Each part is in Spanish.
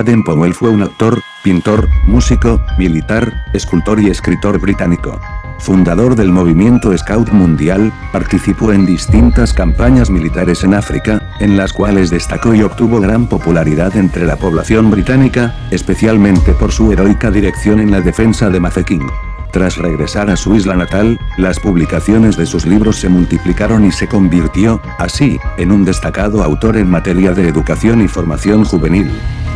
Baden-Powell fue un actor, pintor, músico, militar, escultor y escritor británico. Fundador del movimiento Scout Mundial, participó en distintas campañas militares en África, en las cuales destacó y obtuvo gran popularidad entre la población británica, especialmente por su heroica dirección en la defensa de Mafeking. Tras regresar a su isla natal, las publicaciones de sus libros se multiplicaron y se convirtió, así, en un destacado autor en materia de educación y formación juvenil.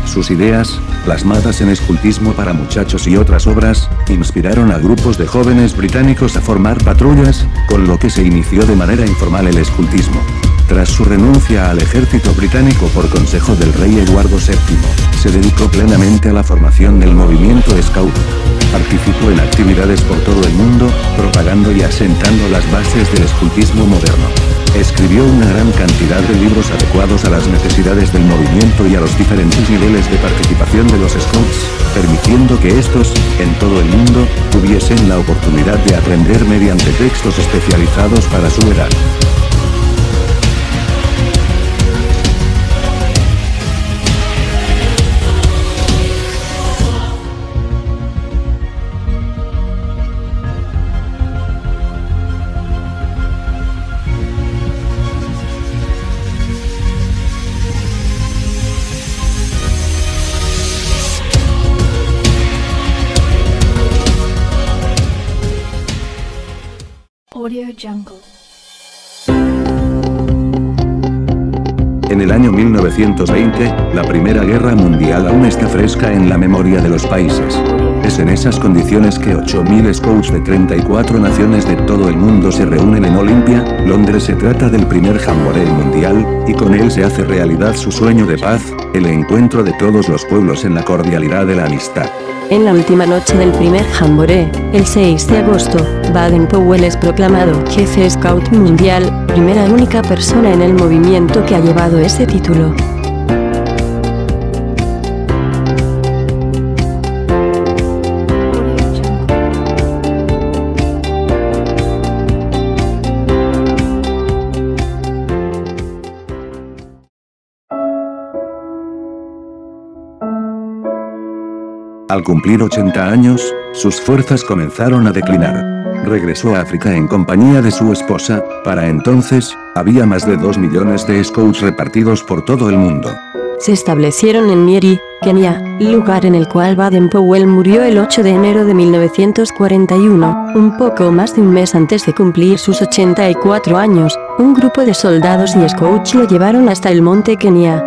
Sus ideas, plasmadas en escultismo para muchachos y otras obras, inspiraron a grupos de jóvenes británicos a formar patrullas, con lo que se inició de manera informal el escultismo. Tras su renuncia al ejército británico por consejo del rey Eduardo VII, se dedicó plenamente a la formación del movimiento Scout. Participó en actividades por todo el mundo, propagando y asentando las bases del escultismo moderno. Escribió una gran cantidad de libros adecuados a las necesidades del movimiento y a los diferentes niveles de participación de los Scouts, permitiendo que estos, en todo el mundo, tuviesen la oportunidad de aprender mediante textos especializados para su edad. Audio Jungle. En el año 1920, la Primera Guerra Mundial aún está fresca en la memoria de los países. Es en esas condiciones que 8.000 scouts de 34 naciones de todo el mundo se reúnen en Olimpia, Londres. Se trata del primer jamboree mundial, y con él se hace realidad su sueño de paz, el encuentro de todos los pueblos en la cordialidad de la amistad. En la última noche del primer jamboree, el 6 de agosto, Baden-Powell es proclamado jefe scout mundial, primera y única persona en el movimiento que ha llevado ese título. Al cumplir 80 años, sus fuerzas comenzaron a declinar. Regresó a África en compañía de su esposa, para entonces, había más de 2 millones de scouts repartidos por todo el mundo. Se establecieron en Nyeri, Kenia, lugar en el cual Baden-Powell murió el 8 de enero de 1941, un poco más de un mes antes de cumplir sus 84 años. Un grupo de soldados y scouts lo llevaron hasta el monte Kenia,